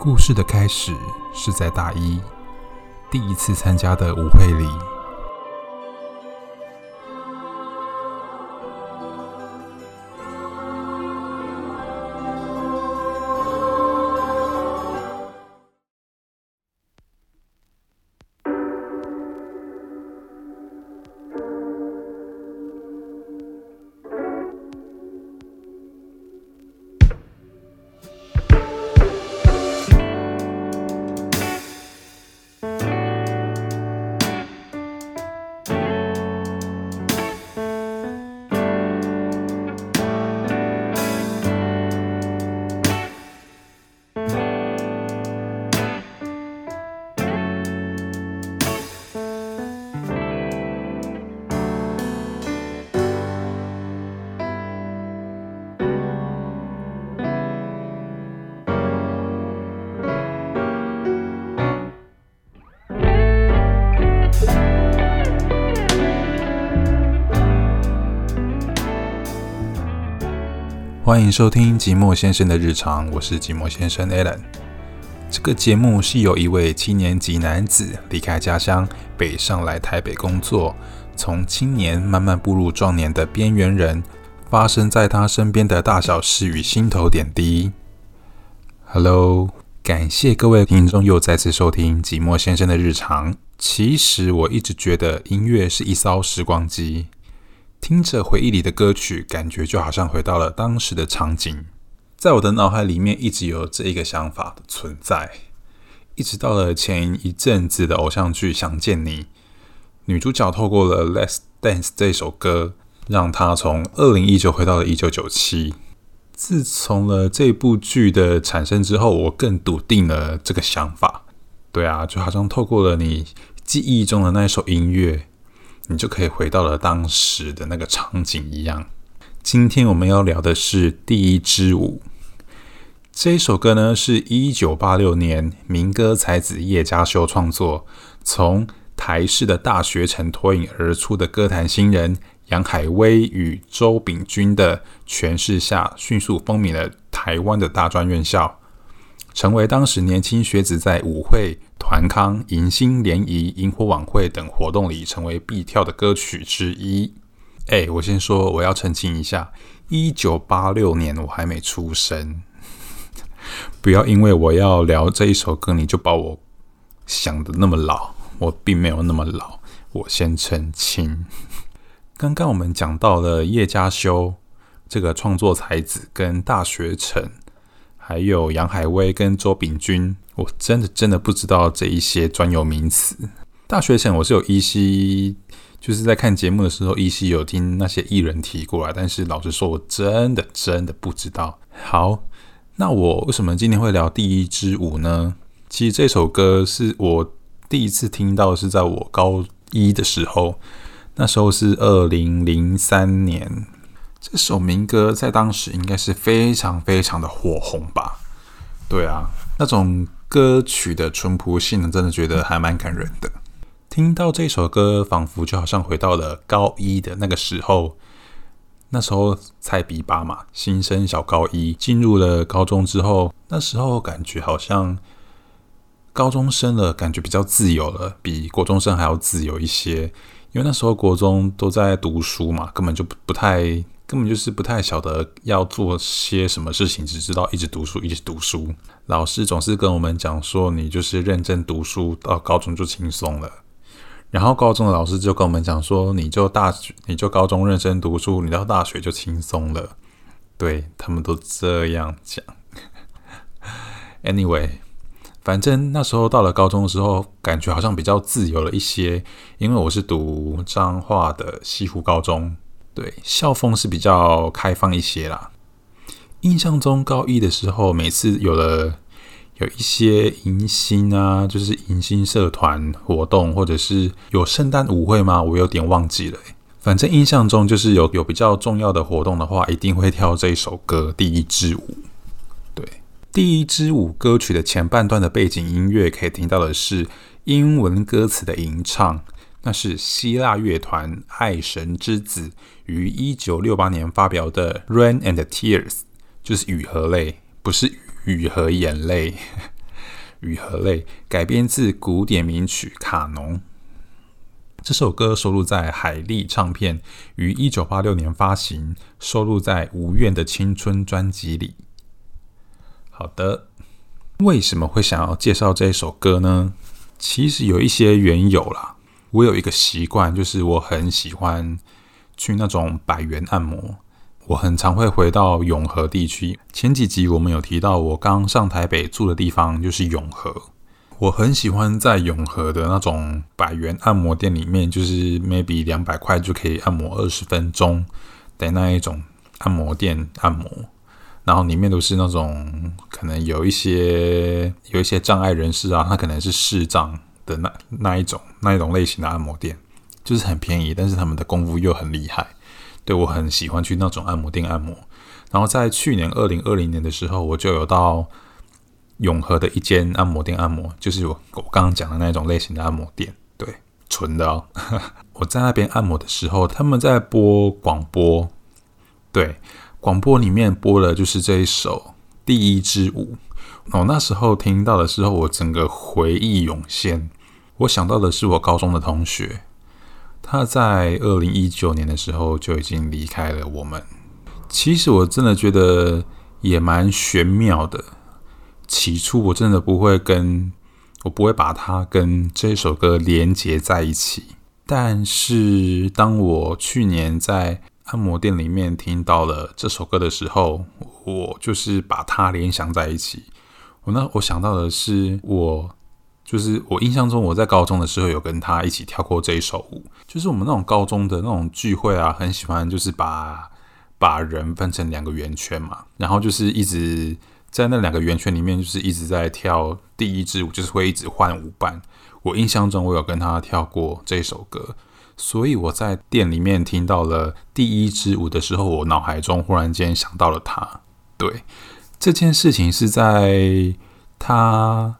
故事的开始是在大一第一次参加的舞会里。欢迎收听寂寞先生的日常，我是寂寞先生 Alan。这个节目是由一位七年级男子离开家乡，北上来台北工作，从青年慢慢步入壮年的边缘人，发生在他身边的大小事与心头点滴。Hello，感谢各位听众又再次收听寂寞先生的日常。其实我一直觉得音乐是一艘时光机。听着回忆里的歌曲，感觉就好像回到了当时的场景。在我的脑海里面，一直有这一个想法的存在。一直到了前一阵子的偶像剧《想见你》，女主角透过了《Let's Dance》这首歌，让她从二零一九回到了一九九七。自从了这部剧的产生之后，我更笃定了这个想法。对啊，就好像透过了你记忆中的那一首音乐。你就可以回到了当时的那个场景一样。今天我们要聊的是《第一支舞》这一首歌呢，是一九八六年民歌才子叶嘉修创作，从台式的大学城脱颖而出的歌坛新人杨海威与周秉钧的诠释下，迅速风靡了台湾的大专院校，成为当时年轻学子在舞会。团康、迎新联谊、萤火晚会等活动里，成为必跳的歌曲之一。哎，我先说，我要澄清一下，一九八六年我还没出生，不要因为我要聊这一首歌，你就把我想的那么老。我并没有那么老，我先澄清。刚刚我们讲到了叶嘉修这个创作才子，跟大学城。还有杨海威跟周秉钧，我真的真的不知道这一些专有名词。大学前我是有依稀就是在看节目的时候，依稀有听那些艺人提过来，但是老实说，我真的真的不知道。好，那我为什么今天会聊第一支舞呢？其实这首歌是我第一次听到，是在我高一的时候，那时候是二零零三年。这首民歌在当时应该是非常非常的火红吧？对啊，那种歌曲的淳朴性，真的觉得还蛮感人的。听到这首歌，仿佛就好像回到了高一的那个时候。那时候才比八嘛，新生小高一，进入了高中之后，那时候感觉好像高中生了，感觉比较自由了，比国中生还要自由一些。因为那时候国中都在读书嘛，根本就不不太。根本就是不太晓得要做些什么事情，只知道一直读书，一直读书。老师总是跟我们讲说，你就是认真读书，到高中就轻松了。然后高中的老师就跟我们讲说，你就大学，你就高中认真读书，你到大学就轻松了。对他们都这样讲。Anyway，反正那时候到了高中的时候，感觉好像比较自由了一些，因为我是读彰化的西湖高中。对校风是比较开放一些啦。印象中高一的时候，每次有了有一些迎新啊，就是迎新社团活动，或者是有圣诞舞会吗？我有点忘记了。反正印象中就是有有比较重要的活动的话，一定会跳这一首歌《第一支舞》。对，《第一支舞》歌曲的前半段的背景音乐可以听到的是英文歌词的吟唱。那是希腊乐团爱神之子于一九六八年发表的《Rain and Tears》，就是雨和泪，不是雨和眼泪。雨和泪》，改编自古典名曲《卡农》。这首歌收录在海力唱片于一九八六年发行，收录在《无怨的青春》专辑里。好的，为什么会想要介绍这首歌呢？其实有一些缘由啦。我有一个习惯，就是我很喜欢去那种百元按摩。我很常会回到永和地区。前几集我们有提到，我刚上台北住的地方就是永和。我很喜欢在永和的那种百元按摩店里面，就是 maybe 两百块就可以按摩二十分钟的那一种按摩店按摩。然后里面都是那种可能有一些有一些障碍人士啊，他可能是视障的那那一种那一种类型的按摩店，就是很便宜，但是他们的功夫又很厉害。对我很喜欢去那种按摩店按摩，然后在去年二零二零年的时候，我就有到永和的一间按摩店按摩，就是我我刚刚讲的那种类型的按摩店，对，纯的哦。我在那边按摩的时候，他们在播广播，对，广播里面播的就是这一首《第一支舞》。我那时候听到的时候，我整个回忆涌现，我想到的是我高中的同学。他在二零一九年的时候就已经离开了我们。其实我真的觉得也蛮玄妙的。起初我真的不会跟，我不会把它跟这首歌连接在一起。但是当我去年在按摩店里面听到了这首歌的时候，我就是把它联想在一起。我那我想到的是我。就是我印象中，我在高中的时候有跟他一起跳过这一首舞。就是我们那种高中的那种聚会啊，很喜欢就是把把人分成两个圆圈嘛，然后就是一直在那两个圆圈里面，就是一直在跳第一支舞，就是会一直换舞伴。我印象中我有跟他跳过这首歌，所以我在店里面听到了第一支舞的时候，我脑海中忽然间想到了他。对，这件事情是在他。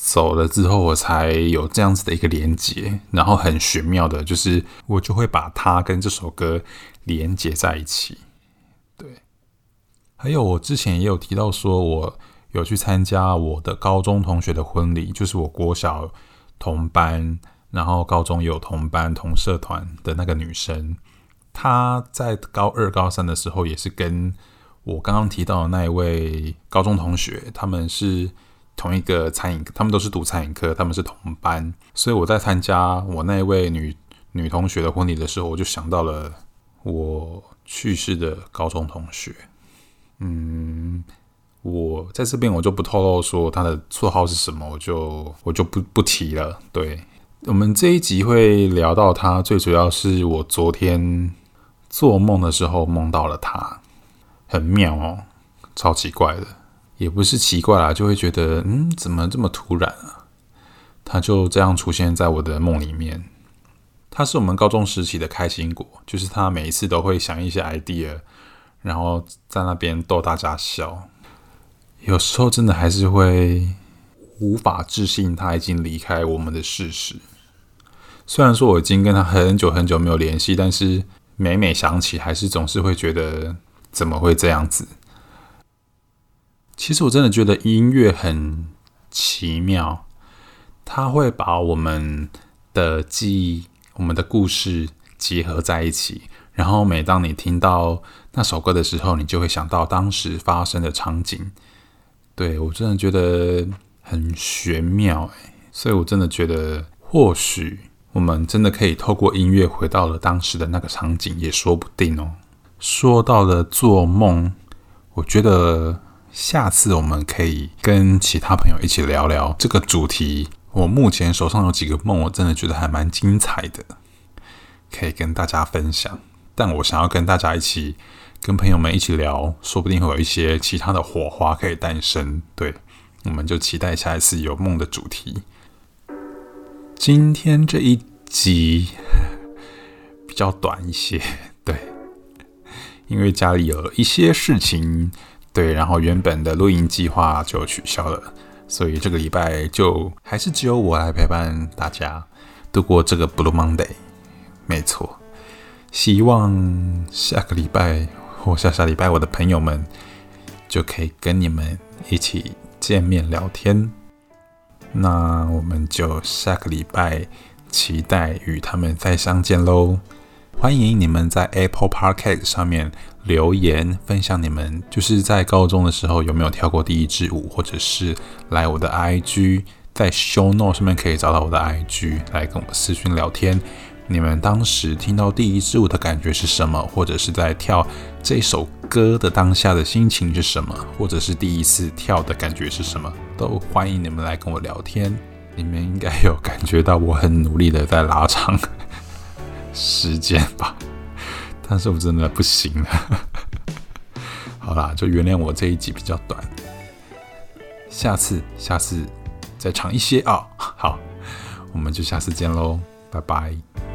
走了之后，我才有这样子的一个连接，然后很玄妙的，就是我就会把它跟这首歌连接在一起。对，还有我之前也有提到说，我有去参加我的高中同学的婚礼，就是我国小同班，然后高中有同班同社团的那个女生，她在高二、高三的时候也是跟我刚刚提到的那一位高中同学，他们是。同一个餐饮，他们都是读餐饮科，他们是同班，所以我在参加我那位女女同学的婚礼的时候，我就想到了我去世的高中同学。嗯，我在这边我就不透露说他的绰号是什么，我就我就不不提了。对我们这一集会聊到他，最主要是我昨天做梦的时候梦到了他，很妙哦，超奇怪的。也不是奇怪啦，就会觉得，嗯，怎么这么突然啊？他就这样出现在我的梦里面。他是我们高中时期的开心果，就是他每一次都会想一些 idea，然后在那边逗大家笑。有时候真的还是会无法置信他已经离开我们的事实。虽然说我已经跟他很久很久没有联系，但是每每想起，还是总是会觉得怎么会这样子。其实我真的觉得音乐很奇妙，它会把我们的记忆、我们的故事结合在一起。然后每当你听到那首歌的时候，你就会想到当时发生的场景。对我真的觉得很玄妙哎，所以我真的觉得，或许我们真的可以透过音乐回到了当时的那个场景，也说不定哦。说到了做梦，我觉得。下次我们可以跟其他朋友一起聊聊这个主题。我目前手上有几个梦，我真的觉得还蛮精彩的，可以跟大家分享。但我想要跟大家一起，跟朋友们一起聊，说不定会有一些其他的火花可以诞生。对，我们就期待下一次有梦的主题。今天这一集比较短一些，对，因为家里有一些事情。对，然后原本的录音计划就取消了，所以这个礼拜就还是只有我来陪伴大家度过这个 Blue Monday。没错，希望下个礼拜或下下礼拜，我的朋友们就可以跟你们一起见面聊天。那我们就下个礼拜期待与他们再相见喽！欢迎你们在 Apple Podcast 上面留言分享你们就是在高中的时候有没有跳过第一支舞，或者是来我的 IG，在 Show Note 上面可以找到我的 IG 来跟我私讯聊天。你们当时听到第一支舞的感觉是什么？或者是在跳这首歌的当下的心情是什么？或者是第一次跳的感觉是什么？都欢迎你们来跟我聊天。你们应该有感觉到我很努力的在拉长时间吧？但是我真的不行了。好啦，就原谅我这一集比较短，下次下次再长一些啊。好，我们就下次见喽，拜拜。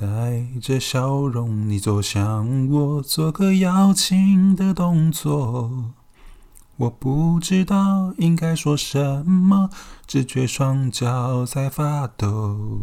带着笑容，你走向我，做个邀请的动作。我不知道应该说什么，只觉双脚在发抖。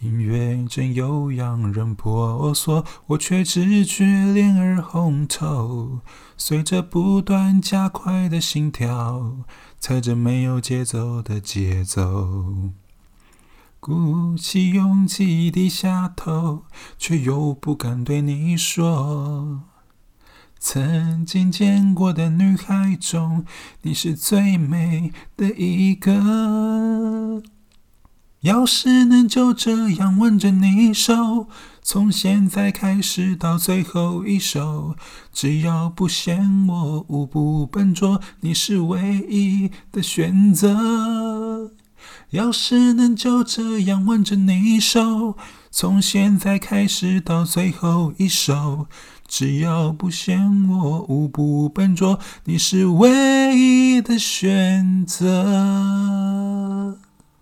音乐正悠扬人婆娑，我却只觉脸儿红透。随着不断加快的心跳，踩着没有节奏的节奏。鼓起勇气低下头，却又不敢对你说。曾经见过的女孩中，你是最美的一个。要是能就这样吻着你手，从现在开始到最后一首，只要不嫌我舞步笨拙，你是唯一的选择。要是能就这样挽着你手，从现在开始到最后一首，只要不嫌我舞步笨拙，你是唯一的选择。